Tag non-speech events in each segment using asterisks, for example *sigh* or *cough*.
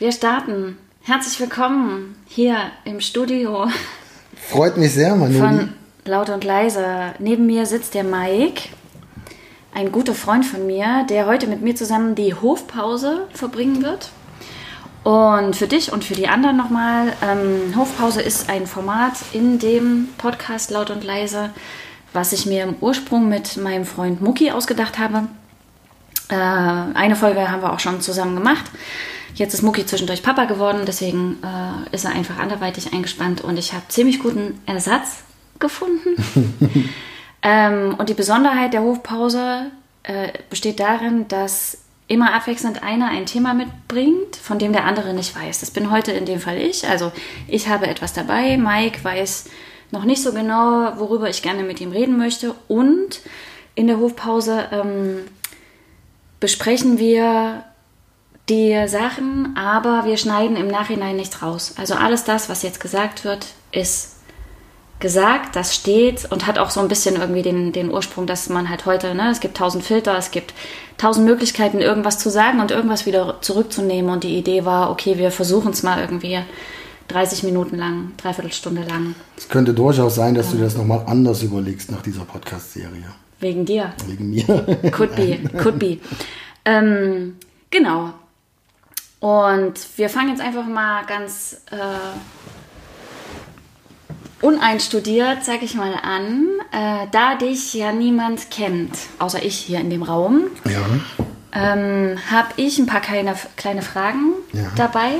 Wir starten. Herzlich willkommen hier im Studio Freut mich sehr, Manoli. von Laut und Leise. Neben mir sitzt der Mike, ein guter Freund von mir, der heute mit mir zusammen die Hofpause verbringen wird. Und für dich und für die anderen nochmal, ähm, Hofpause ist ein Format in dem Podcast Laut und Leise, was ich mir im Ursprung mit meinem Freund Mucki ausgedacht habe. Äh, eine Folge haben wir auch schon zusammen gemacht. Jetzt ist Mucki zwischendurch Papa geworden, deswegen äh, ist er einfach anderweitig eingespannt und ich habe ziemlich guten Ersatz gefunden. *laughs* ähm, und die Besonderheit der Hofpause äh, besteht darin, dass immer abwechselnd einer ein Thema mitbringt, von dem der andere nicht weiß. Das bin heute in dem Fall ich. Also ich habe etwas dabei, Mike weiß noch nicht so genau, worüber ich gerne mit ihm reden möchte und in der Hofpause ähm, besprechen wir die Sachen, aber wir schneiden im Nachhinein nichts raus. Also alles das, was jetzt gesagt wird, ist gesagt, das steht und hat auch so ein bisschen irgendwie den, den Ursprung, dass man halt heute, ne, es gibt tausend Filter, es gibt tausend Möglichkeiten, irgendwas zu sagen und irgendwas wieder zurückzunehmen. Und die Idee war, okay, wir versuchen es mal irgendwie 30 Minuten lang, dreiviertel Stunde lang. Es könnte durchaus sein, dass du dir das nochmal anders überlegst nach dieser Podcast-Serie. Wegen dir. Wegen mir. Could be, could be. *laughs* Ähm, genau. Und wir fangen jetzt einfach mal ganz äh, uneinstudiert, sag ich mal, an. Äh, da dich ja niemand kennt, außer ich hier in dem Raum, Ja. ähm, habe ich ein paar kleine, kleine Fragen Ja. dabei.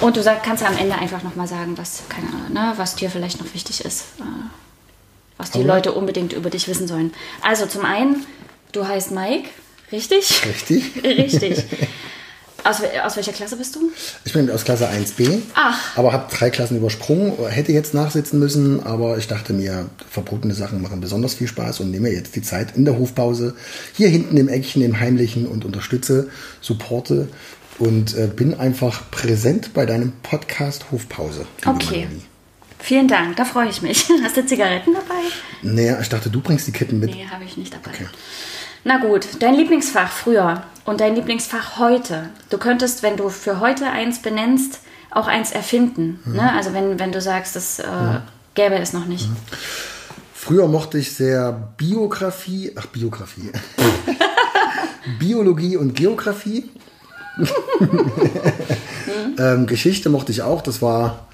Und du sag, kannst ja am Ende einfach nochmal sagen, was, keine Ahnung, ne, was dir vielleicht noch wichtig ist. Äh, was die Okay. Leute unbedingt über dich wissen sollen. Also zum einen, du heißt Mike, richtig? Richtig? *laughs* richtig. Aus, aus welcher Klasse bist du? Ich bin aus Klasse 1b, Ach. aber habe drei Klassen übersprungen. Hätte jetzt nachsitzen müssen, aber ich dachte mir, verbotene Sachen machen besonders viel Spaß und nehme jetzt die Zeit in der Hofpause hier hinten im Eckchen, im Heimlichen und unterstütze, supporte und äh, bin einfach präsent bei deinem Podcast Hofpause. Okay. Manoli. Vielen Dank, da freue ich mich. *laughs* Hast du Zigaretten dabei? Naja, ich dachte, du bringst die Kippen mit. Nee, habe ich nicht dabei. Okay. Na gut, dein Lieblingsfach früher und dein Lieblingsfach heute. Du könntest, wenn du für heute eins benennst, auch eins erfinden. Mhm. Ne? Also wenn, wenn du sagst, das äh, gäbe es noch nicht. Früher mochte ich sehr Biografie, ach Biografie, *laughs* Biologie und Geografie. ähm, Geschichte mochte ich auch, das, war,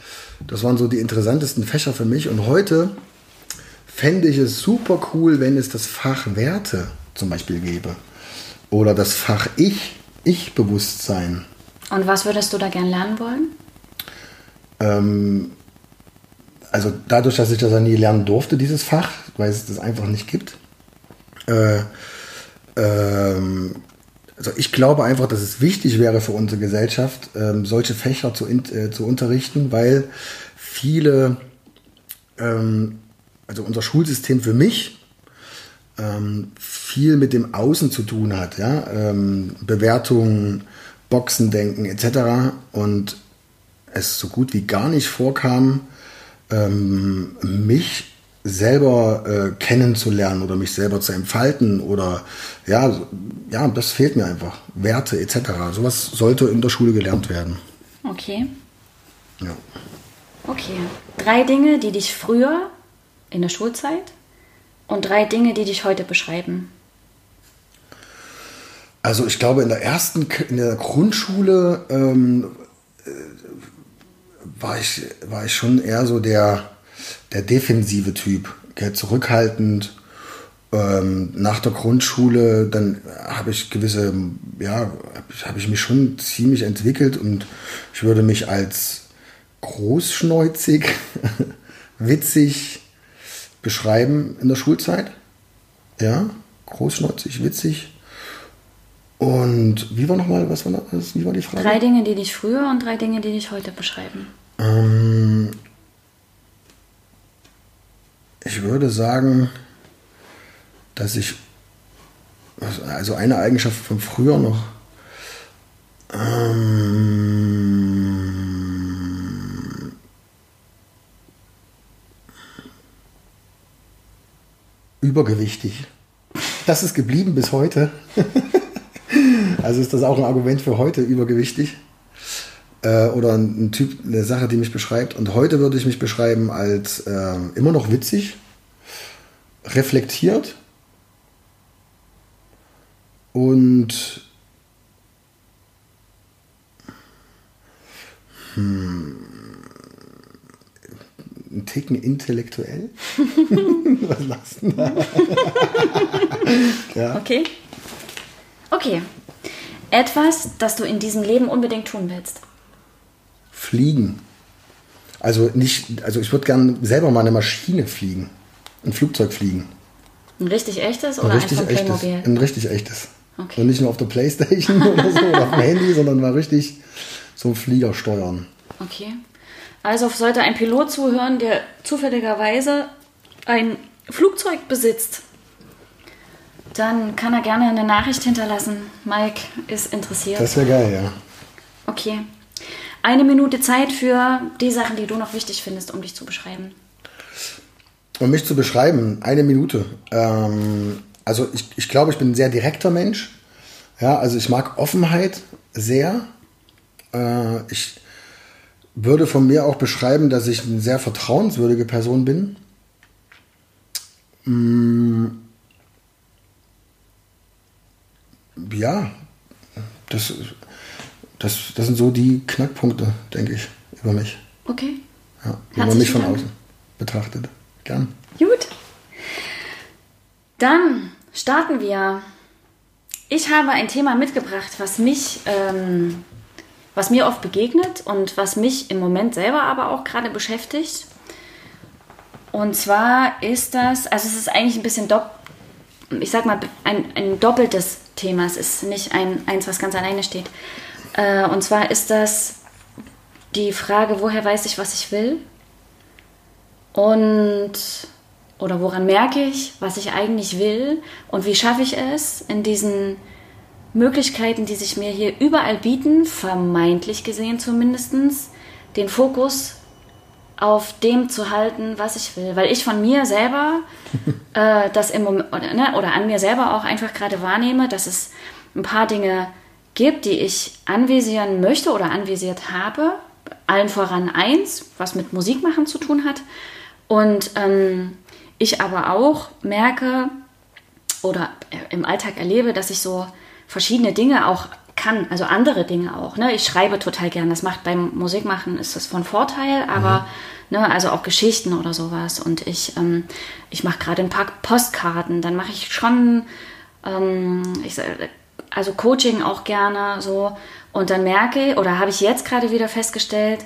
das waren so die interessantesten Fächer für mich. Und heute fände ich es super cool, wenn es das Fach Werte zum Beispiel gäbe. Oder das Fach Ich, Ich-Bewusstsein. Und was würdest du da gern lernen wollen? Ähm, also dadurch, dass ich das ja nie lernen durfte, dieses Fach, weil es das einfach nicht gibt. Äh, ähm, also ich glaube einfach, dass es wichtig wäre für unsere Gesellschaft, ähm, solche Fächer zu, äh, zu unterrichten, weil viele, ähm, also unser Schulsystem für mich ähm, viel mit dem Außen zu tun hat, ja, ähm, Bewertungen, Boxendenken etc. Und es so gut wie gar nicht vorkam, ähm, mich selber äh, kennenzulernen oder mich selber zu entfalten oder ja, ja, das fehlt mir einfach. Werte etc. Sowas sollte in der Schule gelernt werden. Okay. Ja. Okay. Drei Dinge, die dich früher in der Schulzeit und drei Dinge, die dich heute beschreiben. Also ich glaube, in der ersten, in der Grundschule ähm, äh, war, ich, war ich schon eher so der, der defensive Typ, gell, zurückhaltend. Ähm, nach der Grundschule, dann habe ich gewisse, ja, habe ich, hab ich mich schon ziemlich entwickelt und ich würde mich als großschneuzig, *laughs* witzig beschreiben in der Schulzeit. Ja, großschneuzig, witzig. Und wie war nochmal, was war das? Wie war die Frage? Drei Dinge, die dich früher und drei Dinge, die dich heute beschreiben. Ähm, ich würde sagen, dass ich, also eine Eigenschaft von früher noch, übergewichtig. Das ist geblieben bis heute. *laughs* also ist das auch ein Argument für heute, übergewichtig. äh, oder ein, ein, Typ, eine Sache, die mich beschreibt. Und heute würde ich mich beschreiben als äh, immer noch witzig, reflektiert und hm, ein Ticken intellektuell. *laughs* Was lachst du da? *laughs* ja. Okay. Okay. Etwas, das du in diesem Leben unbedingt tun willst. Fliegen. Also nicht, also ich würde gerne selber mal eine Maschine fliegen. Ein Flugzeug fliegen. Ein richtig echtes oder ein, richtig ein? Echtes, ein richtig echtes. Okay. Und nicht nur auf der Playstation *laughs* oder so oder auf dem Handy, sondern mal richtig so einen Flieger steuern. Okay. Also sollte ein Pilot zuhören, der zufälligerweise ein Flugzeug besitzt, dann kann er gerne eine Nachricht hinterlassen. Mike ist interessiert. Das wäre geil, ja. Okay. Eine Minute Zeit für die Sachen, die du noch wichtig findest, um dich zu beschreiben. Um mich zu beschreiben, eine Minute. Ähm, also ich, ich glaube, ich bin ein sehr direkter Mensch. Ja, also ich mag Offenheit sehr. Äh, ich würde von mir auch beschreiben, dass ich eine sehr vertrauenswürdige Person bin. Mm, ja, das, das, das sind so die Knackpunkte, denke ich, über mich. Okay. Ja, wenn man mich von außen betrachtet. Gern. Gut. Dann starten wir. Ich habe ein Thema mitgebracht, was mich ähm, was mir oft begegnet und was mich im Moment selber aber auch gerade beschäftigt. Und zwar ist das, also es ist eigentlich ein bisschen, dopp, ich sag mal, ein, ein doppeltes Thema. Es ist nicht ein, eins, was ganz alleine steht. Äh, und zwar ist das die Frage, woher weiß ich, was ich will? Und oder woran merke ich, was ich eigentlich will und wie schaffe ich es in diesen Möglichkeiten, die sich mir hier überall bieten, vermeintlich gesehen zumindest, den Fokus auf dem zu halten, was ich will. Weil ich von mir selber *laughs* äh, das im Moment, oder, ne, oder an mir selber auch einfach gerade wahrnehme, dass es ein paar Dinge gibt, die ich anvisieren möchte oder anvisiert habe. Allen voran eins, was mit Musik machen zu tun hat. Und ähm, ich aber auch merke oder im Alltag erlebe, dass ich so verschiedene Dinge auch kann, also andere Dinge auch. Ne? Ich schreibe total gern. Das macht beim Musikmachen ist das von Vorteil, aber mhm. ne, also auch Geschichten oder sowas. Und ich, ähm, ich mache gerade ein paar Postkarten. Dann mache ich schon, ähm, ich, also Coaching auch gerne so. Und dann merke oder habe ich jetzt gerade wieder festgestellt,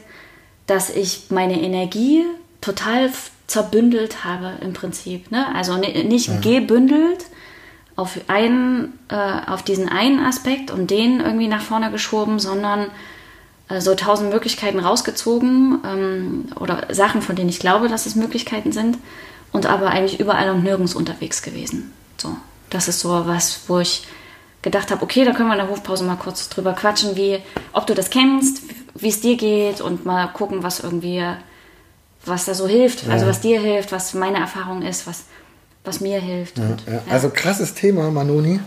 dass ich meine Energie total zerbündelt habe im Prinzip. Ne? Also nicht mhm. gebündelt, auf, einen, äh, auf diesen einen Aspekt und den irgendwie nach vorne geschoben, sondern äh, so tausend Möglichkeiten rausgezogen ähm, oder Sachen, von denen ich glaube, dass es Möglichkeiten sind und aber eigentlich überall und nirgends unterwegs gewesen. So, das ist so was, wo ich gedacht habe, okay, da können wir in der Hofpause mal kurz drüber quatschen, wie, ob du das kennst, wie es dir geht und mal gucken, was irgendwie, was da so hilft, also ja. also was dir hilft, was meine Erfahrung ist, was was mir hilft. Ja, und, ja. Also krasses Thema, Manoni,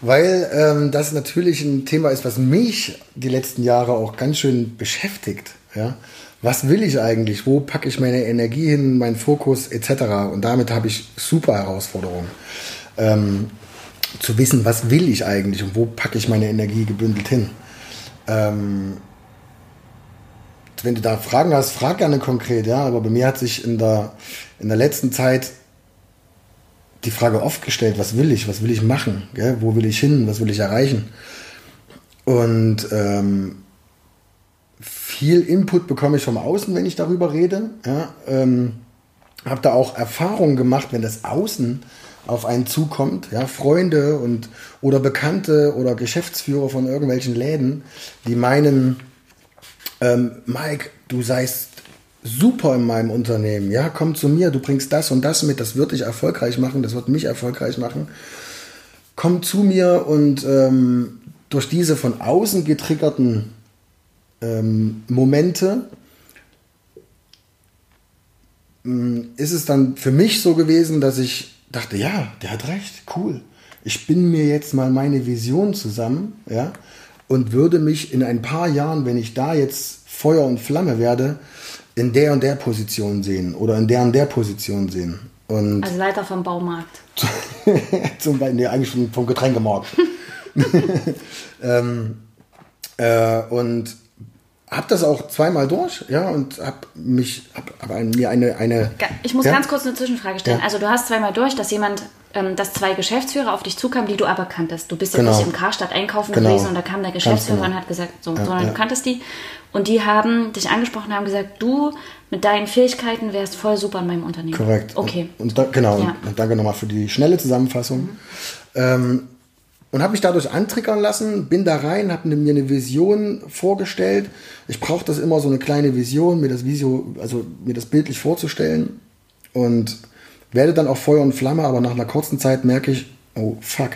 weil ähm, das natürlich ein Thema ist, was mich die letzten Jahre auch ganz schön beschäftigt. Ja? Was will ich eigentlich? Wo packe ich meine Energie hin, meinen Fokus etc. Und damit habe ich super Herausforderungen. Ähm, zu wissen, was will ich eigentlich und wo packe ich meine Energie gebündelt hin. Ähm, wenn du da Fragen hast, frag gerne konkret, ja, aber bei mir hat sich in der, in der letzten Zeit die Frage oft gestellt, was will ich, was will ich machen, gell? wo will ich hin, was will ich erreichen. Und ähm, viel Input bekomme ich vom Außen, wenn ich darüber rede. Ja? Ähm, habe da auch Erfahrungen gemacht, wenn das Außen auf einen zukommt, ja, Freunde und oder Bekannte oder Geschäftsführer von irgendwelchen Läden, die meinen, ähm, Mike, du seist super in meinem Unternehmen. Ja, komm zu mir, du bringst das und das mit, das wird dich erfolgreich machen, das wird mich erfolgreich machen. Komm zu mir und ähm, durch diese von außen getriggerten ähm, Momente ähm, ist es dann für mich so gewesen, dass ich dachte, ja, der hat recht, cool. Ich bin mir jetzt mal meine Vision zusammen, ja, und würde mich in ein paar Jahren, wenn ich da jetzt Feuer und Flamme werde, in der und der Position sehen oder in der und der Position sehen. Und Also Leiter vom Baumarkt. *laughs* zum Beispiel, nee, eigentlich vom, vom Getränkemarkt. *laughs* *laughs* ähm, äh, und habe das auch zweimal durch, ja, und habe mich, hab, hab ein, mir eine, eine. Ich muss ja? ganz kurz eine Zwischenfrage stellen. Ja. Also du hast zweimal durch, dass jemand, ähm, dass zwei Geschäftsführer auf dich zukamen, die du aber kanntest. Du bist ja Genau. nicht im Karstadt einkaufen Genau. gewesen und da kam der Geschäftsführer genau. und hat gesagt, so, sondern ja. du kanntest die. Und die haben dich angesprochen, haben gesagt, du mit deinen Fähigkeiten wärst voll super in meinem Unternehmen. Korrekt. Okay. Und, und da, genau, Ja. und danke nochmal für die schnelle Zusammenfassung. Ähm, und habe mich dadurch antriggern lassen, bin da rein, habe mir eine Vision vorgestellt. Ich brauche das immer so eine kleine Vision, mir das Visio, also mir das bildlich vorzustellen und werde dann auch Feuer und Flamme, aber nach einer kurzen Zeit merke ich, oh fuck,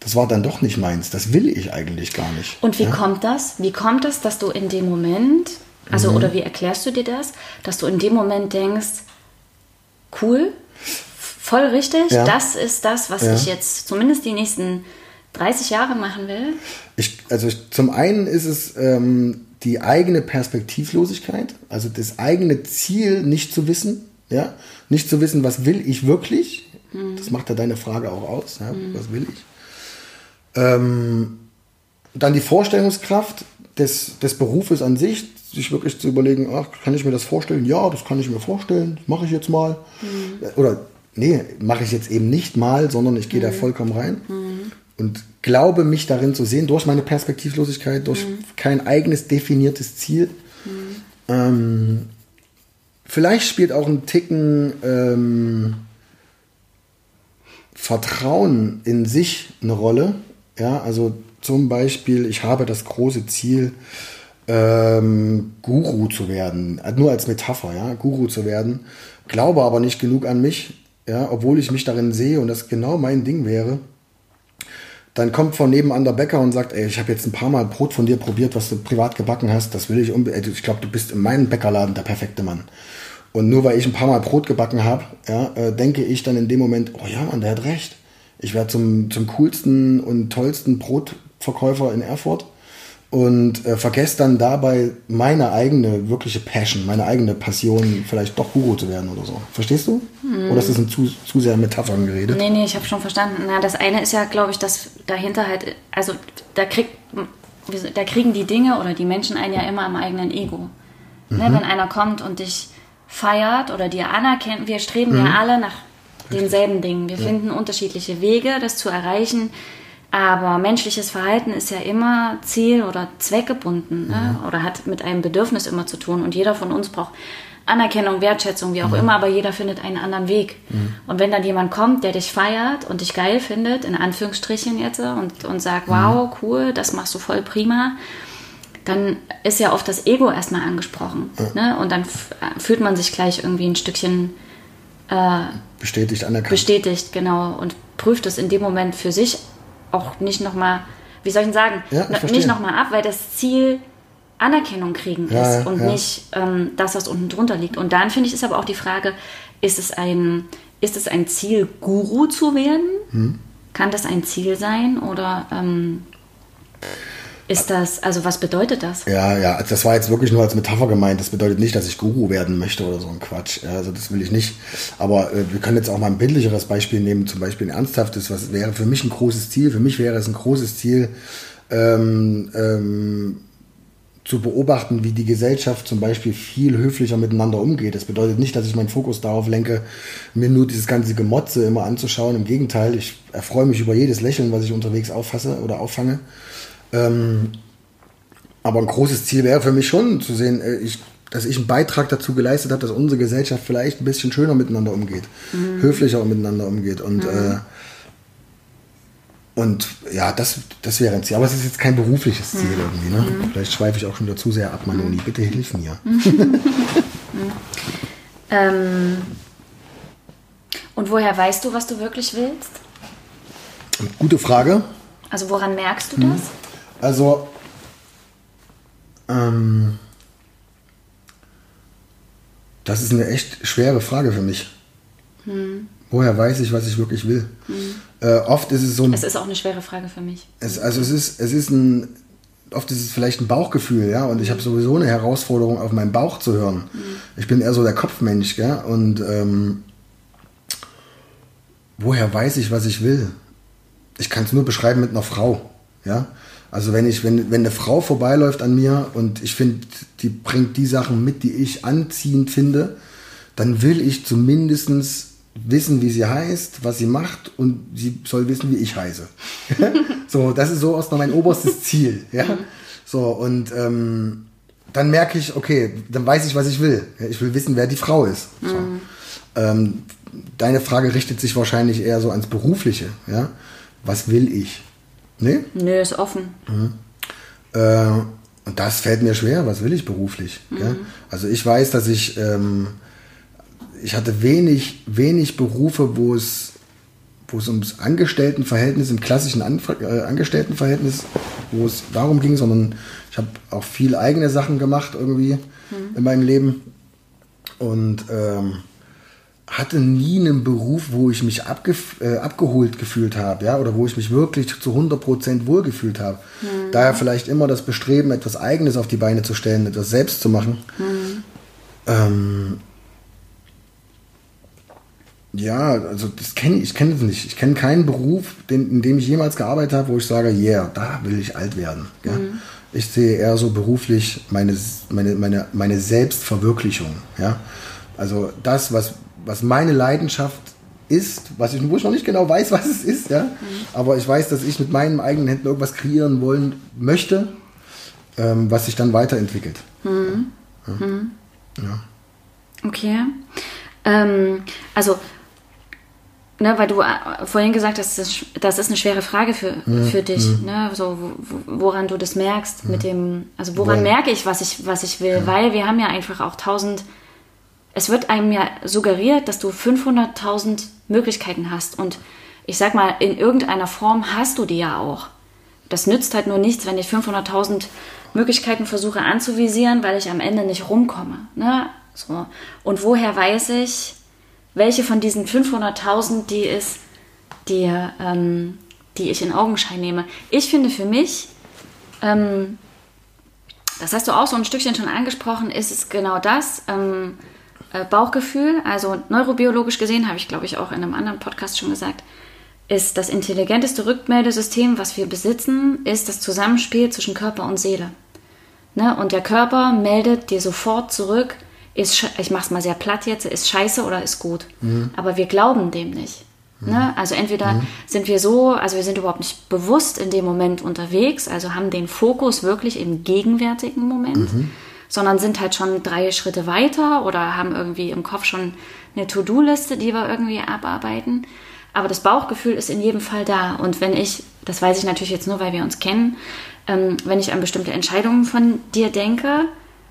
das war dann doch nicht meins. Das will ich eigentlich gar nicht. Und wie ja? kommt das? Wie kommt es, dass du in dem Moment, Mhm. also oder wie erklärst du dir das, dass du in dem Moment denkst, cool, voll richtig, Ja. das ist das, was Ja. ich jetzt zumindest die nächsten 30 Jahre machen will? Ich, also ich, zum einen ist es ähm, die eigene Perspektivlosigkeit, also das eigene Ziel nicht zu wissen, ja, nicht zu wissen, was will ich wirklich. Das macht ja deine Frage auch aus, ja, was will ich. Ähm, dann die Vorstellungskraft des, des Berufes an sich, sich wirklich zu überlegen, ach, kann ich mir das vorstellen? Ja, das kann ich mir vorstellen, mache ich jetzt mal. Oder nee, mache ich jetzt eben nicht mal, sondern ich gehe da vollkommen rein und glaube mich darin zu sehen, durch meine Perspektivlosigkeit, durch kein eigenes definiertes Ziel. Ähm, vielleicht spielt auch ein Ticken ähm, Vertrauen in sich eine Rolle. Ja, also zum Beispiel, ich habe das große Ziel, ähm, Guru zu werden, Äh, nur als Metapher, ja, Guru zu werden, glaube aber nicht genug an mich, ja, obwohl ich mich darin sehe und das genau mein Ding wäre. Dann kommt von nebenan der Bäcker und sagt, ey, ich habe jetzt ein paar Mal Brot von dir probiert, was du privat gebacken hast. Das will ich unbedingt. Ich glaube, du bist in meinem Bäckerladen der perfekte Mann. Und nur weil ich ein paar Mal Brot gebacken habe, ja, äh, denke ich dann in dem Moment, oh ja, Mann, der hat recht. Ich werde zum, zum coolsten und tollsten Brotverkäufer in Erfurt und äh, vergesse dann dabei meine eigene wirkliche Passion, meine eigene Passion, vielleicht doch Guru zu werden oder so. Verstehst du? Oder ist das ein zu, zu sehr Metaphern geredet? Nee, nee, ich habe schon verstanden. Na, das eine ist ja, glaube ich, dass dahinter halt, also da kriegt, da kriegen die Dinge oder die Menschen einen ja immer am eigenen Ego. Ne, wenn einer kommt und dich feiert oder dir anerkennt, wir streben ja alle nach denselben Dingen. Wir finden unterschiedliche Wege, das zu erreichen. Aber menschliches Verhalten ist ja immer ziel- oder zweckgebunden ne? oder hat mit einem Bedürfnis immer zu tun. Und jeder von uns braucht Anerkennung, Wertschätzung, wie auch immer, aber jeder findet einen anderen Weg. Und wenn dann jemand kommt, der dich feiert und dich geil findet, in Anführungsstrichen jetzt, und, und sagt, wow, cool, das machst du voll prima, dann ist ja oft das Ego erstmal angesprochen. Ne? Und dann f- fühlt man sich gleich irgendwie ein Stückchen Bestätigt, anerkannt. bestätigt, genau, und prüft es in dem Moment für sich auch nicht nochmal, wie soll ich denn sagen, Ja, ich No- nicht nochmal ab, weil das Ziel Anerkennung kriegen Ja, ist und ja. nicht ähm, das, was unten drunter liegt. Und dann finde ich, ist aber auch die Frage, ist es ein, ist es ein Ziel, Guru zu werden? Hm. Kann das ein Ziel sein oder ähm, ist das, also was bedeutet das? Ja, ja, also das war jetzt wirklich nur als Metapher gemeint. Das bedeutet nicht, dass ich Guru werden möchte oder so ein Quatsch. Also das will ich nicht. Aber äh, wir können jetzt auch mal ein bildlicheres Beispiel nehmen, zum Beispiel ein ernsthaftes, was wäre für mich ein großes Ziel. Für mich wäre es ein großes Ziel, ähm, ähm, zu beobachten, wie die Gesellschaft zum Beispiel viel höflicher miteinander umgeht. Das bedeutet nicht, dass ich meinen Fokus darauf lenke, mir nur dieses ganze Gemotze immer anzuschauen. Im Gegenteil, ich erfreue mich über jedes Lächeln, was ich unterwegs auffasse oder auffange. Ähm, aber ein großes Ziel wäre für mich schon zu sehen, äh, ich, dass ich einen Beitrag dazu geleistet habe, dass unsere Gesellschaft vielleicht ein bisschen schöner miteinander umgeht, höflicher miteinander umgeht und äh, und ja, das, das wäre ein Ziel. Aber es ist jetzt kein berufliches Ziel irgendwie. Ne? Vielleicht schweife ich auch schon wieder zu sehr ab, Manoni. Bitte hilf mir. *laughs* Ähm, und woher weißt du, was du wirklich willst? Gute Frage. Also woran merkst du das? Also, ähm, das ist eine echt schwere Frage für mich. Woher weiß ich, was ich wirklich will? Äh, oft ist es so ein Es ist auch eine schwere Frage für mich. Es, also es ist, es ist ein, oft ist es vielleicht ein Bauchgefühl, ja, und ich habe sowieso eine Herausforderung, auf meinen Bauch zu hören. Mhm. Ich bin eher so der Kopfmensch, gell, und ähm, woher weiß ich, was ich will? Ich kann es nur beschreiben mit einer Frau, ja. Also wenn ich, wenn, wenn eine Frau vorbeiläuft an mir und ich finde, die bringt die Sachen mit, die ich anziehend finde, dann will ich zumindest wissen, wie sie heißt, was sie macht und sie soll wissen, wie ich heiße. *laughs* so, das ist so erstmal mein oberstes Ziel. Ja? Mhm. So, und ähm, dann merke ich, okay, dann weiß ich, was ich will. Ich will wissen, wer die Frau ist. So. Mhm. Ähm, deine Frage richtet sich wahrscheinlich eher so ans Berufliche. Ja? Was will ich? Nee? Nö, ist offen. Mhm. Äh, und das fällt mir schwer. Was will ich beruflich? Mhm. Also ich weiß, dass ich ähm, ich hatte wenig, wenig Berufe, wo es, wo es ums Angestelltenverhältnis, im klassischen Anf äh, Angestelltenverhältnis, wo es darum ging, sondern ich habe auch viel eigene Sachen gemacht irgendwie mhm. in meinem Leben und ähm, hatte nie einen Beruf, wo ich mich äh, abgeholt gefühlt habe, ja, oder wo ich mich wirklich zu 100% wohlgefühlt habe. Mhm. Daher vielleicht immer das Bestreben, etwas Eigenes auf die Beine zu stellen, etwas selbst zu machen. Mhm. Ähm, ja, also das kenne ich, ich kenne es nicht. Ich kenne keinen Beruf, den, in dem ich jemals gearbeitet habe, wo ich sage, yeah, da will ich alt werden. Mhm. Ich sehe eher so beruflich meine, meine, meine, meine Selbstverwirklichung. Ja? Also das, was, was meine Leidenschaft ist, was ich, wo ich noch nicht genau weiß, *laughs* was es ist, ja. Mhm. Aber ich weiß, dass ich mit meinen eigenen Händen irgendwas kreieren wollen möchte, ähm, was sich dann weiterentwickelt. Mhm. Ja. Mhm. ja. Okay. Ähm, also ne, weil du äh, vorhin gesagt hast, das, ist eine schwere Frage für, mhm. für dich, mhm. ne, so, woran du das merkst mit dem, also woran Woll. merke ich, was ich, was ich will, ja. weil wir haben ja einfach auch tausend, es wird einem ja suggeriert, dass du 500.000 Möglichkeiten hast und ich sag mal, in irgendeiner Form hast du die ja auch. Das nützt halt nur nichts, wenn ich 500.000 Möglichkeiten versuche anzuvisieren, weil ich am Ende nicht rumkomme. Ne? So. Und woher weiß ich, welche von diesen 500.000 die ist, die, ähm, die ich in Augenschein nehme. Ich finde für mich, ähm, das hast du auch so ein Stückchen schon angesprochen, ist es genau das. Ähm, äh, Bauchgefühl, also neurobiologisch gesehen, habe ich glaube ich auch in einem anderen Podcast schon gesagt, ist das intelligenteste Rückmeldesystem, was wir besitzen, ist das Zusammenspiel zwischen Körper und Seele. Ne? Und der Körper meldet dir sofort zurück, ist, ich mache es mal sehr platt jetzt, ist scheiße oder ist gut. Mhm. Aber wir glauben dem nicht. Mhm. Ne? Also entweder mhm. sind wir so, also wir sind überhaupt nicht bewusst in dem Moment unterwegs, also haben den Fokus wirklich im gegenwärtigen Moment, mhm. Sondern sind halt schon drei Schritte weiter oder haben irgendwie im Kopf schon eine To-Do-Liste, die wir irgendwie abarbeiten. Aber das Bauchgefühl ist in jedem Fall da. Und wenn ich, das weiß ich natürlich jetzt nur, weil wir uns kennen, ähm, wenn ich an bestimmte Entscheidungen von dir denke,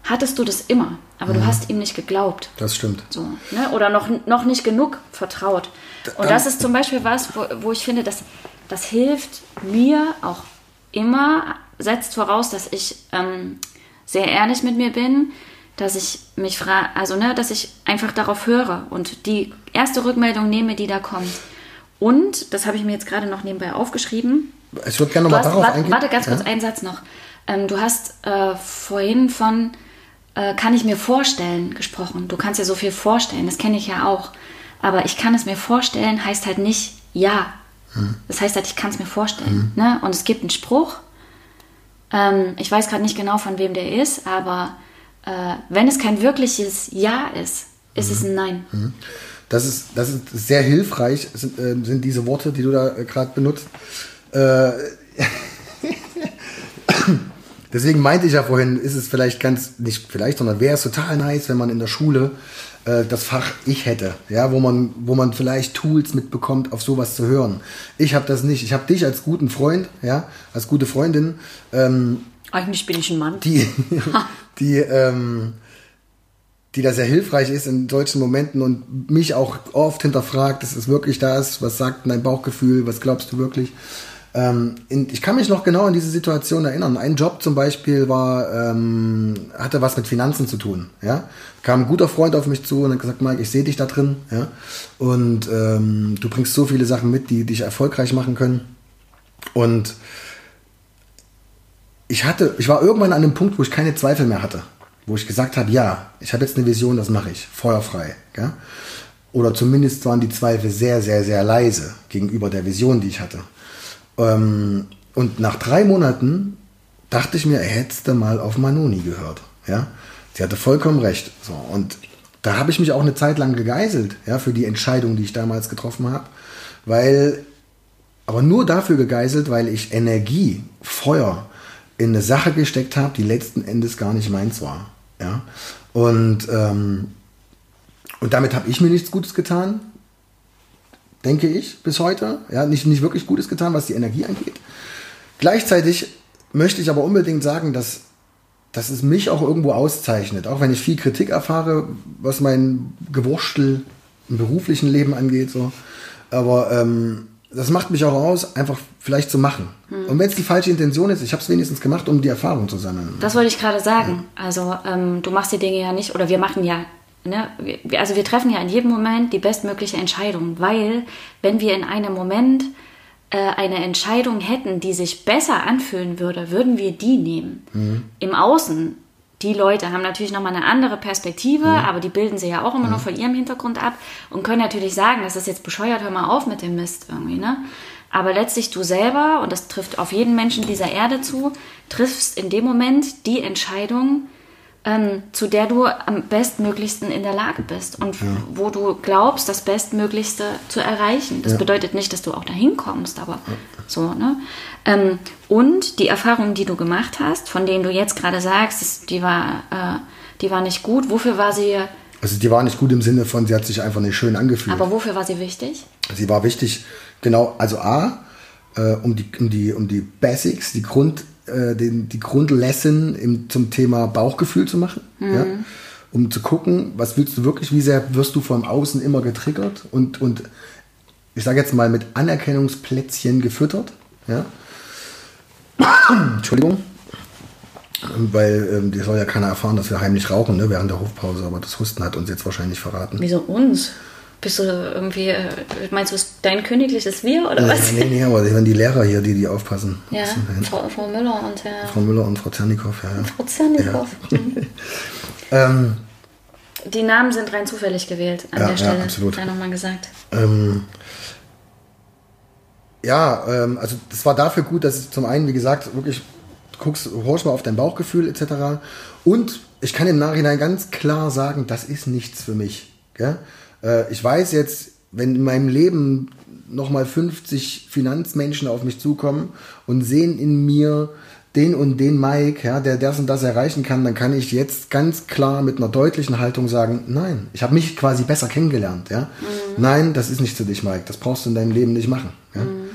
hattest du das immer, aber mhm. du hast ihm nicht geglaubt. Das stimmt. So, ne? Oder noch, noch nicht genug vertraut. Und das ist zum Beispiel was, wo, wo ich finde, dass das hilft mir auch immer, setzt voraus, dass ich ähm, sehr ehrlich mit mir bin, dass ich mich frage, also ne, dass ich einfach darauf höre und die erste Rückmeldung nehme, die da kommt. Und, das habe ich mir jetzt gerade noch nebenbei aufgeschrieben. Ich würde gerne nochmal darauf warte, eingehen. Warte, ganz kurz, ja? einen Satz noch. Ähm, du hast äh, vorhin von äh, kann ich mir vorstellen gesprochen. Du kannst dir so viel vorstellen, das kenne ich ja auch. Aber ich kann es mir vorstellen, heißt halt nicht ja. Hm. Das heißt halt, ich kann es mir vorstellen. Hm. Ne? Und es gibt einen Spruch, ähm, ich weiß gerade nicht genau, von wem der ist, aber äh, wenn es kein wirkliches Ja ist, ist hm. es ein Nein. Hm. Das ist, das ist sehr hilfreich, sind, äh, sind diese Worte, die du da äh, gerade benutzt. Äh, *laughs* Deswegen meinte ich ja vorhin, ist es vielleicht ganz, nicht vielleicht, sondern wäre es total nice, wenn man in der Schule äh, das Fach Ich hätte, ja, wo man, wo man vielleicht Tools mitbekommt, auf sowas zu hören. Ich habe das nicht. Ich habe dich als guten Freund, ja, als gute Freundin. Ähm, Eigentlich bin ich ein Mann. Die, *laughs* die, ähm, die da sehr hilfreich ist in solchen Momenten und mich auch oft hinterfragt, ist es wirklich das, was sagt dein Bauchgefühl, was glaubst du wirklich? Ähm, in, ich kann mich noch genau an diese Situation erinnern. Ein Job zum Beispiel war, ähm, hatte was mit Finanzen zu tun. Ja? Kam ein guter Freund auf mich zu und hat gesagt, Mike, ich sehe dich da drin. Ja? Und ähm, du bringst so viele Sachen mit, die dich erfolgreich machen können. Und ich hatte, ich war irgendwann an einem Punkt, wo ich keine Zweifel mehr hatte. Wo ich gesagt habe, ja, ich habe jetzt eine Vision, das mache ich. Feuerfrei. Gell? Oder zumindest waren die Zweifel sehr, sehr, sehr leise gegenüber der Vision, die ich hatte. Ähm, und nach drei Monaten dachte ich mir, hättest du mal auf Manoni gehört. Ja? Sie hatte vollkommen recht. So, und da habe ich mich auch eine Zeit lang gegeißelt, ja, für die Entscheidung, die ich damals getroffen habe. Weil, aber nur dafür gegeißelt, weil ich Energie, Feuer in eine Sache gesteckt habe, die letzten Endes gar nicht meins war. Ja? Und, ähm, und damit habe ich mir nichts Gutes getan, denke ich, bis heute. Ja, nicht, nicht wirklich Gutes getan, was die Energie angeht. Gleichzeitig möchte ich aber unbedingt sagen, dass, dass es mich auch irgendwo auszeichnet. Auch wenn ich viel Kritik erfahre, was mein Gewurstel im beruflichen Leben angeht. So. Aber ähm, das macht mich auch aus, einfach vielleicht zu machen. Hm. Und wenn es die falsche Intention ist, ich habe es wenigstens gemacht, um die Erfahrung zu sammeln. Das wollte ich gerade sagen. Ja. Also ähm, du machst die Dinge ja nicht, oder wir machen ja, ne, also wir treffen ja in jedem Moment die bestmögliche Entscheidung, weil wenn wir in einem Moment äh, eine Entscheidung hätten, die sich besser anfühlen würde, würden wir die nehmen. Mhm. Im Außen die Leute haben natürlich nochmal eine andere Perspektive, ja. aber die bilden sie ja auch immer ja. nur von ihrem Hintergrund ab und können natürlich sagen, das ist jetzt bescheuert, hör mal auf mit dem Mist irgendwie, ne? Aber letztlich du selber, und das trifft auf jeden Menschen dieser Erde zu, triffst in dem Moment die Entscheidung, ähm, zu der du am bestmöglichsten in der Lage bist und ja. wo du glaubst, das Bestmöglichste zu erreichen. Das ja. bedeutet nicht, dass du auch dahin kommst, aber ja. so, ne? Ähm, und die Erfahrungen, die du gemacht hast, von denen du jetzt gerade sagst, die war, äh, die war nicht gut, wofür war sie. Also die war nicht gut im Sinne von, sie hat sich einfach nicht schön angefühlt. Aber wofür war sie wichtig? Sie war wichtig, genau, also A, äh, um, die, um, die, um die Basics, die Grund äh, den, die Grundlesson im, zum Thema Bauchgefühl zu machen. Mhm. Ja? Um zu gucken, was willst du wirklich, wie sehr wirst du vom Außen immer getriggert und, und ich sage jetzt mal mit Anerkennungsplätzchen gefüttert. Ja? Entschuldigung. Weil ähm, die soll ja keiner erfahren, dass wir heimlich rauchen ne, während der Hofpause, aber das Husten hat uns jetzt wahrscheinlich verraten. Wieso uns? Bist du irgendwie, äh, meinst du, ist dein königliches Wir oder was? Nee, nee, aber wenn die Lehrer hier, die die aufpassen. Ja, Frau, Frau, Müller und Herr... Frau Müller und Frau Zernikow, ja. Frau Zernikow. Ja. *laughs* ähm, die Namen sind rein zufällig gewählt an ja, der Stelle. Ja, absolut. Sei nochmal gesagt. Ähm, ja, ähm, also das war dafür gut, dass ich zum einen, wie gesagt, wirklich guckst, horch mal auf dein Bauchgefühl etc. Und ich kann im Nachhinein ganz klar sagen, das ist nichts für mich. Gell? Äh, ich weiß jetzt, wenn in meinem Leben nochmal 50 Finanzmenschen auf mich zukommen und sehen in mir den und den Mike, ja, der das und das erreichen kann, dann kann ich jetzt ganz klar mit einer deutlichen Haltung sagen, nein, ich habe mich quasi besser kennengelernt, ja. Mhm. Nein, das ist nicht für dich, Mike. Das brauchst du in deinem Leben nicht machen. Ja? Mhm.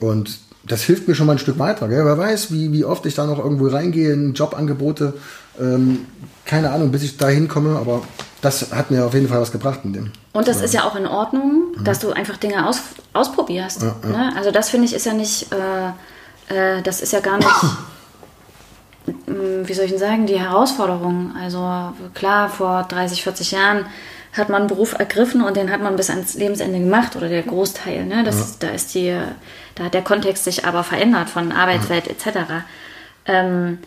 Und das hilft mir schon mal ein Stück weiter. Gell? Wer weiß, wie, wie oft ich da noch irgendwo reingehe in Jobangebote. Ähm, keine Ahnung, bis ich da hinkomme, aber das hat mir auf jeden Fall was gebracht in dem. Und das ist ja auch in Ordnung, dass du einfach Dinge aus, ausprobierst. Ja. Ne? Also das finde ich ist ja nicht, äh, äh, das ist ja gar nicht, wie soll ich denn sagen, die Herausforderung. Also klar, vor 30, 40 Jahren hat man einen Beruf ergriffen und den hat man bis ans Lebensende gemacht oder der Großteil. Ne? Das. Da ist die, da hat der Kontext sich aber verändert von Arbeitswelt etc. Ähm,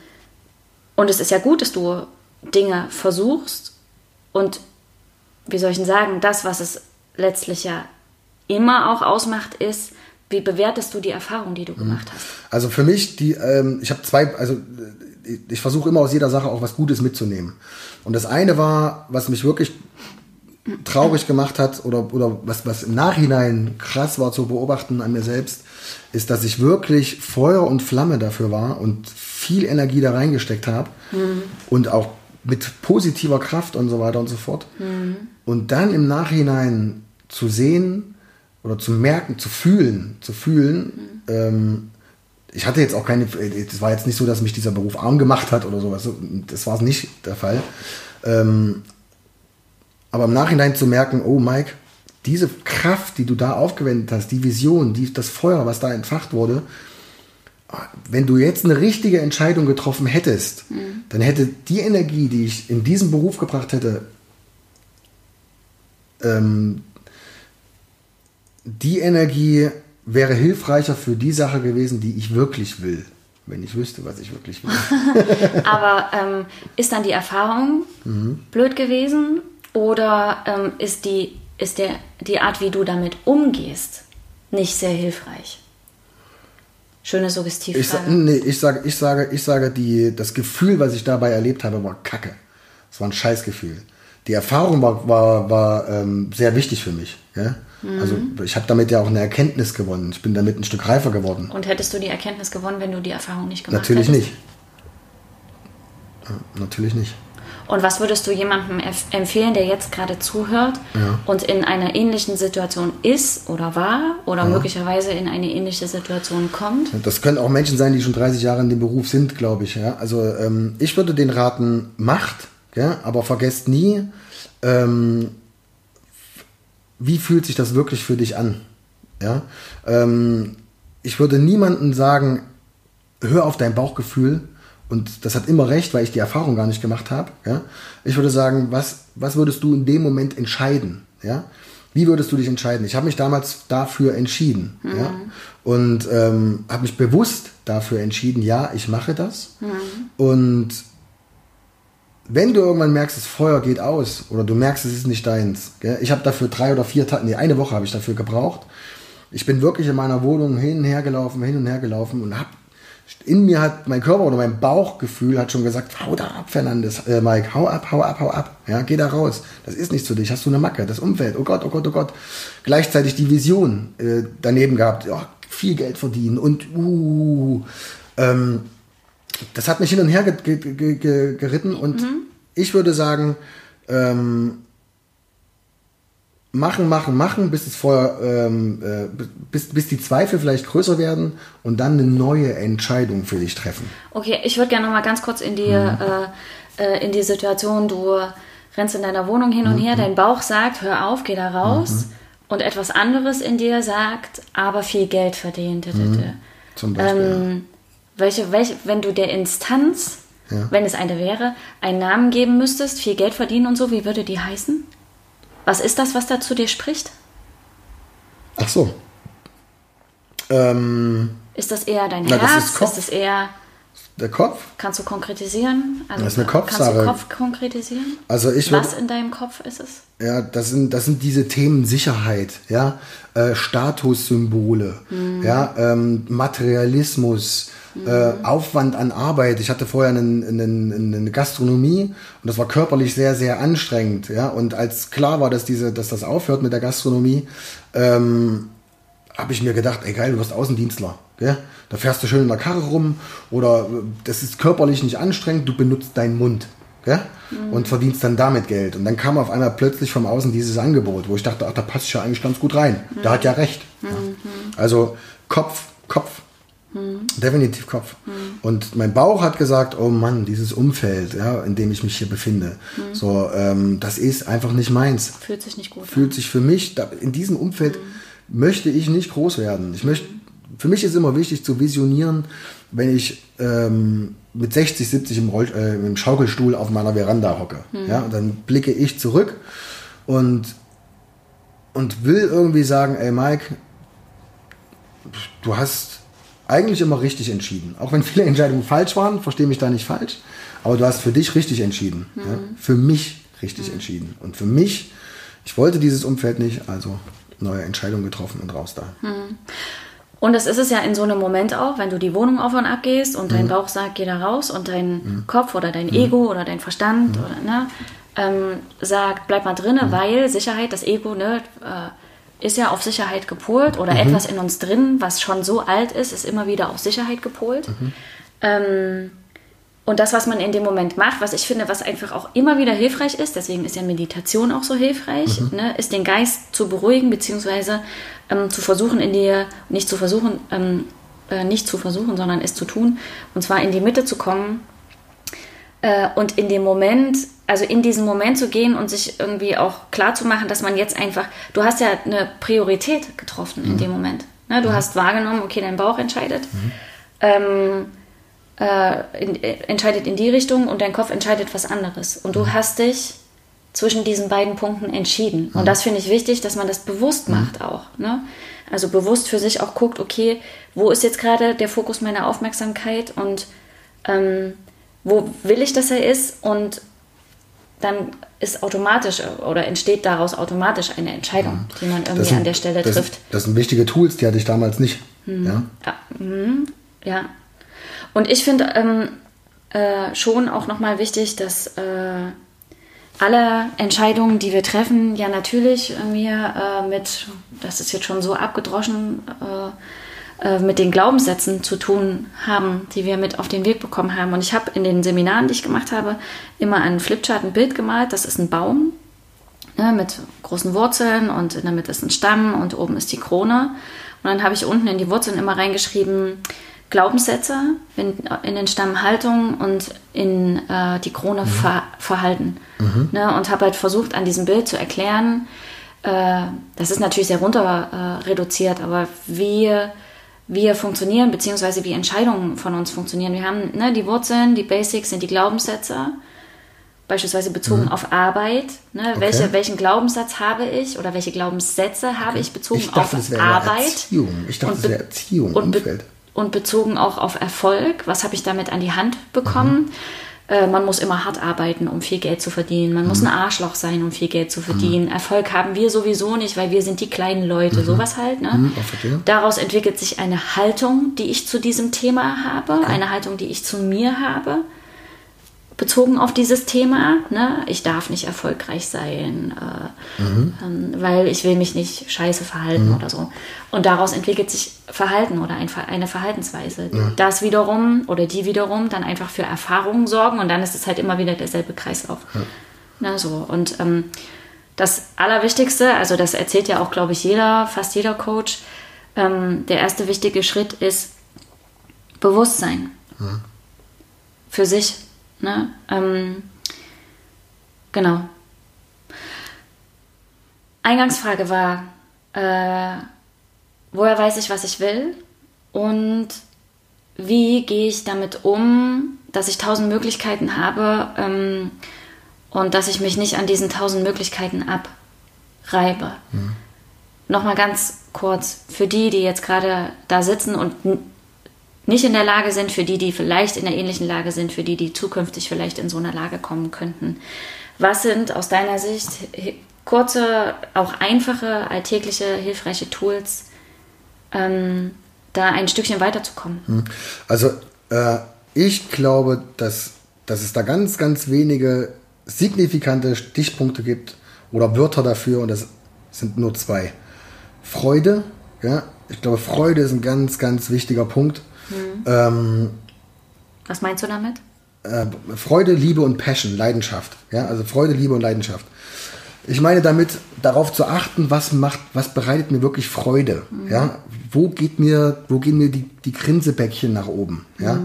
und es ist ja gut, dass du Dinge versuchst und wie soll ich denn sagen, das, was es letztlich ja immer auch ausmacht, ist, wie bewertest du die Erfahrung, die du mhm. gemacht hast? Also für mich, die, ähm, ich habe zwei, also ich versuche immer aus jeder Sache auch was Gutes mitzunehmen. Und das eine war, was mich wirklich traurig gemacht hat oder, oder was, was im Nachhinein krass war zu beobachten an mir selbst, ist, dass ich wirklich Feuer und Flamme dafür war und viel Energie da reingesteckt habe mhm. und auch mit positiver Kraft und so weiter und so fort. Mhm. Und dann im Nachhinein zu sehen oder zu merken, zu fühlen, zu fühlen, mhm. ähm, ich hatte jetzt auch keine, es war jetzt nicht so, dass mich dieser Beruf arm gemacht hat oder sowas. Das war nicht der Fall. Ähm, aber im Nachhinein zu merken, oh Mike, diese Kraft, die du da aufgewendet hast, die Vision, die, das Feuer, was da entfacht wurde, wenn du jetzt eine richtige Entscheidung getroffen hättest, mhm. dann hätte die Energie, die ich in diesen Beruf gebracht hätte, ähm, die Energie wäre hilfreicher für die Sache gewesen, die ich wirklich will. wenn ich wüsste, was ich wirklich will. *laughs* Aber ähm, ist dann die Erfahrung blöd gewesen oder ähm, ist, die, ist der, die Art, wie du damit umgehst, nicht sehr hilfreich? Schöne Ich, sa Suggestivfrage. nee, ich sage, ich sage, ich sage, die, das Gefühl, was ich dabei erlebt habe, war Kacke. Es war ein Scheißgefühl. Die Erfahrung war, war, war ähm, sehr wichtig für mich. Ja? Also ich habe damit ja auch eine Erkenntnis gewonnen. Ich bin damit ein Stück reifer geworden. Und hättest du die Erkenntnis gewonnen, wenn du die Erfahrung nicht gemacht Natürlich hättest? nicht. Ja, natürlich nicht. Und was würdest du jemandem empf- empfehlen, der jetzt gerade zuhört Ja. und in einer ähnlichen Situation ist oder war oder möglicherweise in eine ähnliche Situation kommt? Das können auch Menschen sein, die schon 30 Jahre in dem Beruf sind, glaube ich. Ja? Also ähm, ich würde den raten, macht, ja? aber vergesst nie, ähm, wie fühlt sich das wirklich für dich an. Ja? Ähm, ich würde niemandem sagen, hör auf dein Bauchgefühl und das hat immer recht, weil ich die Erfahrung gar nicht gemacht habe. Ja? Ich würde sagen, was, was würdest du in dem Moment entscheiden? Ja? Wie würdest du dich entscheiden? Ich habe mich damals dafür entschieden ja? und ähm, habe mich bewusst dafür entschieden, ja, ich mache das. Und wenn du irgendwann merkst, das Feuer geht aus oder du merkst, es ist nicht deins. Gell? Ich habe dafür drei oder vier Tage, nee, eine Woche habe ich dafür gebraucht. Ich bin wirklich in meiner Wohnung hin und her gelaufen, hin und her gelaufen und hab in mir hat mein Körper oder mein Bauchgefühl hat schon gesagt, hau da ab, Fernandes, äh, Mike, hau ab, hau ab, hau ab. Ja, geh da raus. Das ist nichts für dich. Hast du eine Macke, das Umfeld. Oh Gott, oh Gott, oh Gott. Gleichzeitig die Vision äh, daneben gehabt. Ja, viel Geld verdienen und uh, ähm, das hat mich hin und her ge ge ge ge geritten und ich würde sagen, ähm, machen, machen, machen, bis das Feuer, ähm, äh, bis, bis die Zweifel vielleicht größer werden und dann eine neue Entscheidung für dich treffen. Okay, ich würde gerne noch mal ganz kurz in die, Mhm. äh, äh, in die Situation, du rennst in deiner Wohnung hin und Mhm. her, dein Bauch sagt, hör auf, geh da raus. Und etwas anderes in dir sagt, aber viel Geld tü, tü. Zum Beispiel. Ähm, welche, welche, wenn du der Instanz, Ja. wenn es eine wäre, einen Namen geben müsstest, viel Geld verdienen und so, wie würde die heißen? Was ist das, was da zu dir spricht? Ach so. Ähm, Ist das eher dein Na, das Herz? ist Kopf. ist es eher, der Kopf. kannst du konkretisieren? Also, Das ist eine Kannst Kopfsache. du Kopf konkretisieren? Also ich würde, Was in deinem Kopf ist es? ja, das sind, das sind diese Themen Sicherheit, ja, äh, Statussymbole, ja, ähm, Materialismus, äh, Aufwand an Arbeit. Ich hatte vorher einen, einen, eine Gastronomie und das war körperlich sehr, sehr anstrengend, ja. Und als klar war, dass diese, dass das aufhört mit der Gastronomie, ähm, habe ich mir gedacht, ey geil, du wirst Außendienstler. Gell? Da fährst du schön in der Karre rum oder äh, das ist körperlich nicht anstrengend, du benutzt deinen Mund. Gell? Und verdienst dann damit Geld. Und dann kam auf einmal plötzlich vom Außen dieses Angebot, wo ich dachte, ach, da passt ich ja eigentlich ganz gut rein. Da hat ja recht. Ja. Also Kopf, Kopf. Definitiv Kopf. Und mein Bauch hat gesagt, oh Mann, dieses Umfeld, ja, in dem ich mich hier befinde, so, ähm, das ist einfach nicht meins. Fühlt sich nicht gut fühlt sich für mich, da, in diesem Umfeld möchte ich nicht groß werden. Ich möchte, für mich ist immer wichtig zu visionieren, wenn ich ähm, mit 60, 70 im, Roll, äh, im Schaukelstuhl auf meiner Veranda hocke. Ja, und dann blicke ich zurück und, und will irgendwie sagen, ey Mike, du hast eigentlich immer richtig entschieden. Auch wenn viele Entscheidungen falsch waren, verstehe mich da nicht falsch, aber du hast für dich richtig entschieden. Ja? Für mich richtig entschieden. Und für mich, ich wollte dieses Umfeld nicht, also neue Entscheidung getroffen und raus da. Und das ist es ja in so einem Moment auch, wenn du die Wohnung auf und ab gehst und Mhm. dein Bauch sagt, geh da raus und dein Kopf oder dein Ego oder dein Verstand oder ne, ähm, sagt, bleib mal Mhm. drinne, weil Sicherheit, das Ego, ne, äh, ist ja auf Sicherheit gepolt Mhm. oder etwas in uns drin, was schon so alt ist, ist immer wieder auf Sicherheit gepolt. Mhm. Ähm, und das, was man in dem Moment macht, was ich finde, was einfach auch immer wieder hilfreich ist, deswegen ist ja Meditation auch so hilfreich, ne, ist den Geist zu beruhigen, beziehungsweise ähm, zu versuchen, in die, nicht zu versuchen, ähm, äh, nicht zu versuchen, sondern es zu tun, und zwar in die Mitte zu kommen äh, und in dem Moment, also in diesen Moment zu gehen und sich irgendwie auch klar zu machen, dass man jetzt einfach, du hast ja eine Priorität getroffen in dem Moment. Ne? Du hast wahrgenommen, okay, dein Bauch entscheidet. Ähm, äh, in, äh, entscheidet in die Richtung und dein Kopf entscheidet was anderes. Und du hast dich zwischen diesen beiden Punkten entschieden. Und das finde ich wichtig, dass man das bewusst macht auch. Ne? Also bewusst für sich auch guckt, okay, wo ist jetzt gerade der Fokus meiner Aufmerksamkeit und ähm, wo will ich, dass er ist und dann ist automatisch oder entsteht daraus automatisch eine Entscheidung, die man irgendwie sind, an der Stelle das, trifft. Das sind wichtige Tools, die hatte ich damals nicht. Ja? Ja, mhm, ja. Und ich finde ähm, äh, schon auch nochmal wichtig, dass äh, alle Entscheidungen, die wir treffen, ja natürlich mir äh, mit, das ist jetzt schon so abgedroschen, äh, äh, mit den Glaubenssätzen zu tun haben, die wir mit auf den Weg bekommen haben. Und ich habe in den Seminaren, die ich gemacht habe, immer an Flipchart ein Bild gemalt. Das ist ein Baum ne, mit großen Wurzeln und in der Mitte ist ein Stamm und oben ist die Krone. Und dann habe ich unten in die Wurzeln immer reingeschrieben, Glaubenssätze, in, in den Stamm Haltung und in äh, die Krone Ver, Verhalten. Ne, und habe halt versucht, an diesem Bild zu erklären, äh, das ist natürlich sehr runter äh, reduziert, aber wie wir funktionieren, beziehungsweise wie Entscheidungen von uns funktionieren. Wir haben ne, die Wurzeln, die Basics sind die Glaubenssätze, beispielsweise bezogen auf Arbeit. Ne, welche, welchen Glaubenssatz habe ich oder welche Glaubenssätze habe ich bezogen Ich dachte, auf Arbeit? Erziehung. Ich dachte, Und das be- wäre Erziehung, und, be und bezogen auch auf Erfolg. Was habe ich damit an die Hand bekommen? Äh, man muss immer hart arbeiten, um viel Geld zu verdienen. Man muss ein Arschloch sein, um viel Geld zu verdienen. Erfolg haben wir sowieso nicht, weil wir sind die kleinen Leute. Sowas halt. Ne? verstehe. Daraus entwickelt sich eine Haltung, die ich zu diesem Thema habe, eine Haltung, die ich zu mir habe, bezogen auf dieses Thema. Ne? Ich darf nicht erfolgreich sein, äh, ähm, weil ich will mich nicht scheiße verhalten oder so. Und daraus entwickelt sich Verhalten oder ein, eine Verhaltensweise. Das wiederum oder die wiederum dann einfach für Erfahrungen sorgen und dann ist es halt immer wieder derselbe Kreislauf. Na, so. Und ähm, das Allerwichtigste, also das erzählt ja auch, glaube ich, jeder, fast jeder Coach, ähm, der erste wichtige Schritt ist Bewusstsein. Für sich. Ne? Ähm, genau. Eingangsfrage war, äh, woher weiß ich, was ich will? Und wie gehe ich damit um, dass ich tausend Möglichkeiten habe ähm, und dass ich mich nicht an diesen tausend Möglichkeiten abreibe? Nochmal ganz kurz, für die, die jetzt gerade da sitzen und nicht in der Lage sind, für die, die vielleicht in der ähnlichen Lage sind, für die, die zukünftig vielleicht in so einer Lage kommen könnten. Was sind aus deiner Sicht kurze, auch einfache, alltägliche, hilfreiche Tools, ähm, da ein Stückchen weiterzukommen? Also äh, ich glaube, dass, dass es da ganz, ganz wenige signifikante Stichpunkte gibt oder Wörter dafür und das sind nur zwei. Freude, ja, ich glaube, Freude ist ein ganz, ganz wichtiger Punkt. Ähm, Was meinst du damit? äh, Freude, Liebe und Passion, Leidenschaft. Ja, also Freude, Liebe und Leidenschaft. Ich meine damit, darauf zu achten, was macht, was bereitet mir wirklich Freude. Ja, wo geht mir, wo gehen mir die, die Grinsebäckchen nach oben? Ja,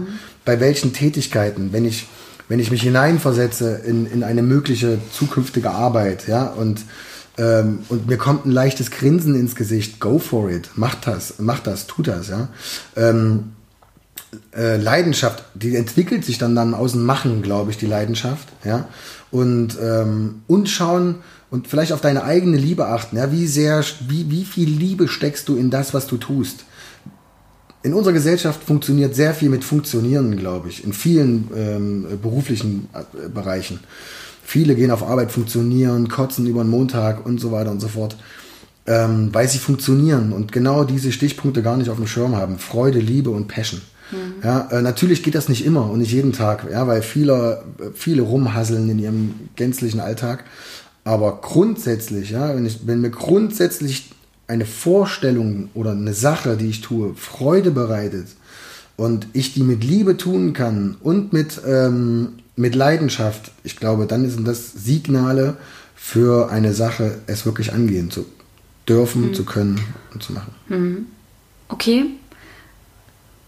bei welchen Tätigkeiten, wenn ich, wenn ich mich hineinversetze in, in eine mögliche zukünftige Arbeit, ja, und ähm, und mir kommt ein leichtes Grinsen ins Gesicht, go for it, mach das, mach das, tu das, ja. Ähm, äh, Leidenschaft, die entwickelt sich dann dann aus dem Machen, glaube ich, die Leidenschaft, ja. Und, ähm, und schauen und vielleicht auf deine eigene Liebe achten, ja. Wie sehr, wie, wie viel Liebe steckst du in das, was du tust? In unserer Gesellschaft funktioniert sehr viel mit Funktionieren, glaube ich, in vielen ähm, beruflichen äh, Bereichen. Viele gehen auf Arbeit funktionieren, kotzen über den Montag und so weiter und so fort ähm, weil sie funktionieren und genau diese Stichpunkte gar nicht auf dem Schirm haben. Freude, Liebe und Passion. Ja, äh, natürlich geht das nicht immer und nicht jeden Tag, ja, weil viele, viele rumhasseln in ihrem gänzlichen Alltag. Aber grundsätzlich, ja, wenn, ich, wenn mir grundsätzlich eine Vorstellung oder eine Sache, die ich tue, Freude bereitet und ich die mit Liebe tun kann und mit, ähm, mit Leidenschaft, ich glaube, dann sind das Signale für eine Sache, es wirklich angehen zu dürfen, zu können und zu machen. Okay,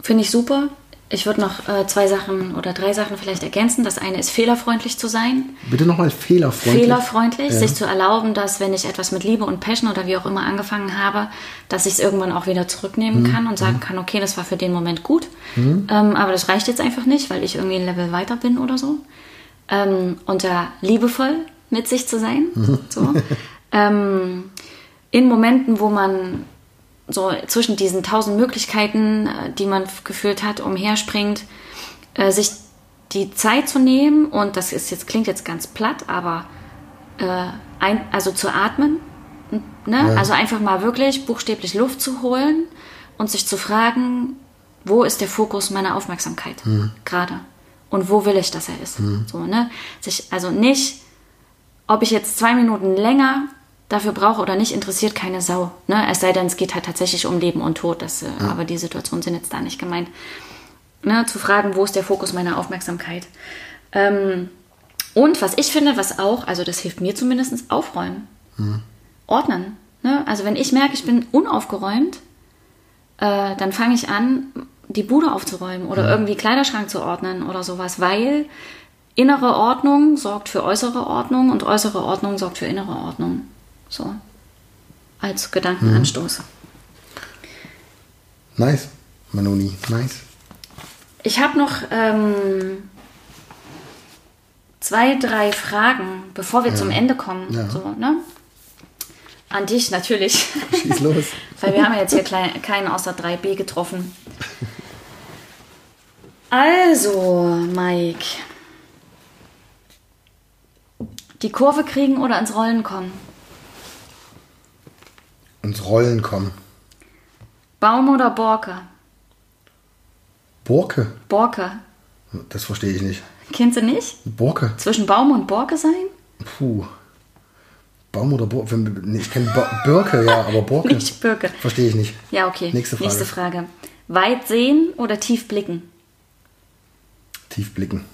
finde ich super. Ich würde noch äh, zwei Sachen oder drei Sachen vielleicht ergänzen. Das eine ist fehlerfreundlich zu sein. Bitte nochmal fehlerfreundlich. Fehlerfreundlich, Ja. sich zu erlauben, dass wenn ich etwas mit Liebe und Passion oder wie auch immer angefangen habe, dass ich es irgendwann auch wieder zurücknehmen Mhm. kann und sagen kann, okay, das war für den Moment gut, ähm, aber das reicht jetzt einfach nicht, weil ich irgendwie ein Level weiter bin oder so. Ähm, und da liebevoll mit sich zu sein. So. ähm, in Momenten, wo man so zwischen diesen tausend Möglichkeiten, äh, die man gefühlt hat, umherspringt, äh, sich die Zeit zu nehmen und das ist jetzt klingt jetzt ganz platt, aber äh, ein, also zu atmen, ne? Ja. also einfach mal wirklich buchstäblich Luft zu holen und sich zu fragen, wo ist der Fokus meiner Aufmerksamkeit gerade und wo will ich, dass er ist. So ne, sich also nicht, ob ich jetzt zwei Minuten länger dafür brauche oder nicht, interessiert keine Sau. Ne? Es sei denn, es geht halt tatsächlich um Leben und Tod. Das, äh, Aber die Situationen sind jetzt da nicht gemeint. Ne? Zu fragen, wo ist der Fokus meiner Aufmerksamkeit. Ähm, und was ich finde, was auch, also das hilft mir zumindest, aufräumen. Ordnen. Ne? Also wenn ich merke, ich bin unaufgeräumt, äh, dann fange ich an, die Bude aufzuräumen oder irgendwie Kleiderschrank zu ordnen oder sowas, weil innere Ordnung sorgt für äußere Ordnung und äußere Ordnung sorgt für innere Ordnung. So. Als Gedankenanstoß. Nice, Manoni, nice. Ich habe noch ähm, zwei, drei Fragen, bevor wir zum Ende kommen. Ja. So, ne? An dich natürlich. Schieß los. *laughs* Weil wir haben ja jetzt hier klein, keinen außer 3b getroffen. Also, Mike. Die Kurve kriegen oder ins Rollen kommen? Ins Rollen kommen. Baum oder Borke? Borke? Borke. Das verstehe ich nicht. Kennst du nicht? Borke? Zwischen Baum und Borke sein? Puh. Baum oder Borke? Nee, Ich kenne Birke, ja, aber Borke. *laughs* Nicht Birke. Verstehe ich nicht. Ja, okay. Nächste Frage. Nächste Frage. Weit sehen oder tief blicken? Tief blicken.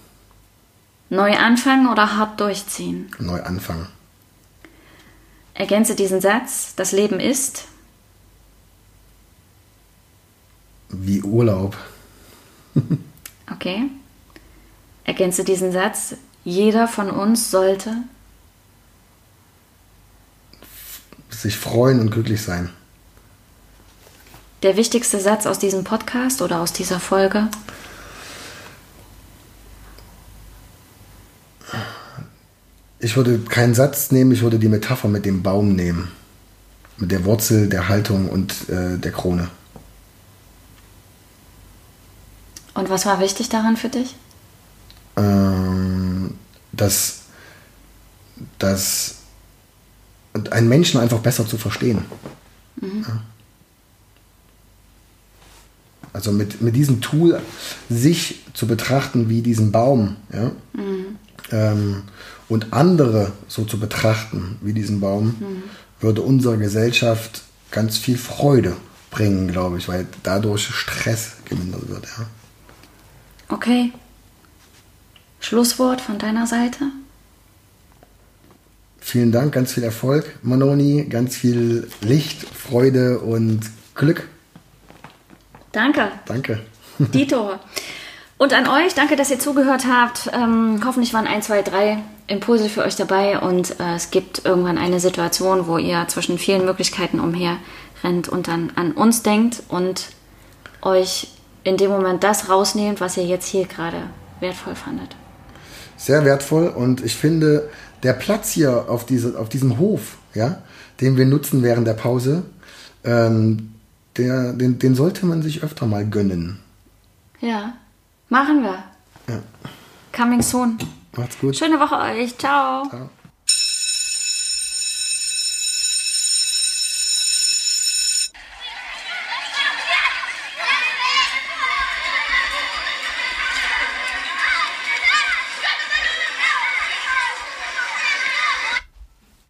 Neu anfangen oder hart durchziehen? Neu anfangen. Ergänze diesen Satz. Das Leben ist. Wie Urlaub. *laughs* Okay. Ergänze diesen Satz. Jeder von uns sollte. Sich freuen und glücklich sein. Der wichtigste Satz aus diesem Podcast oder aus dieser Folge. Ich würde keinen Satz nehmen, ich würde die Metapher mit dem Baum nehmen. Mit der Wurzel, der Haltung und äh, der Krone. Und was war wichtig daran für dich? ähm, dass, dass einen Menschen einfach besser zu verstehen. Ja. Also mit, mit diesem Tool sich zu betrachten wie diesen Baum ja? ähm, und andere so zu betrachten wie diesen Baum, würde unserer Gesellschaft ganz viel Freude bringen, glaube ich, weil dadurch Stress gemindert wird. Ja? Okay. Schlusswort von deiner Seite? Vielen Dank, ganz viel Erfolg, Manoni, ganz viel Licht, Freude und Glück. Danke. Danke. Dito. *laughs* Und an euch, danke, dass ihr zugehört habt. Ähm, hoffentlich waren ein, zwei, drei Impulse für euch dabei und äh, es gibt irgendwann eine Situation, wo ihr zwischen vielen Möglichkeiten umher rennt und dann an uns denkt und euch in dem Moment das rausnehmt, was ihr jetzt hier gerade wertvoll fandet. Sehr wertvoll und ich finde, der Platz hier auf, diese, auf diesem Hof, ja, den wir nutzen während der Pause, ähm, der, den, den sollte man sich öfter mal gönnen. Ja, machen wir. Ja. Coming soon. Macht's gut. Schöne Woche euch. Ciao. Ciao.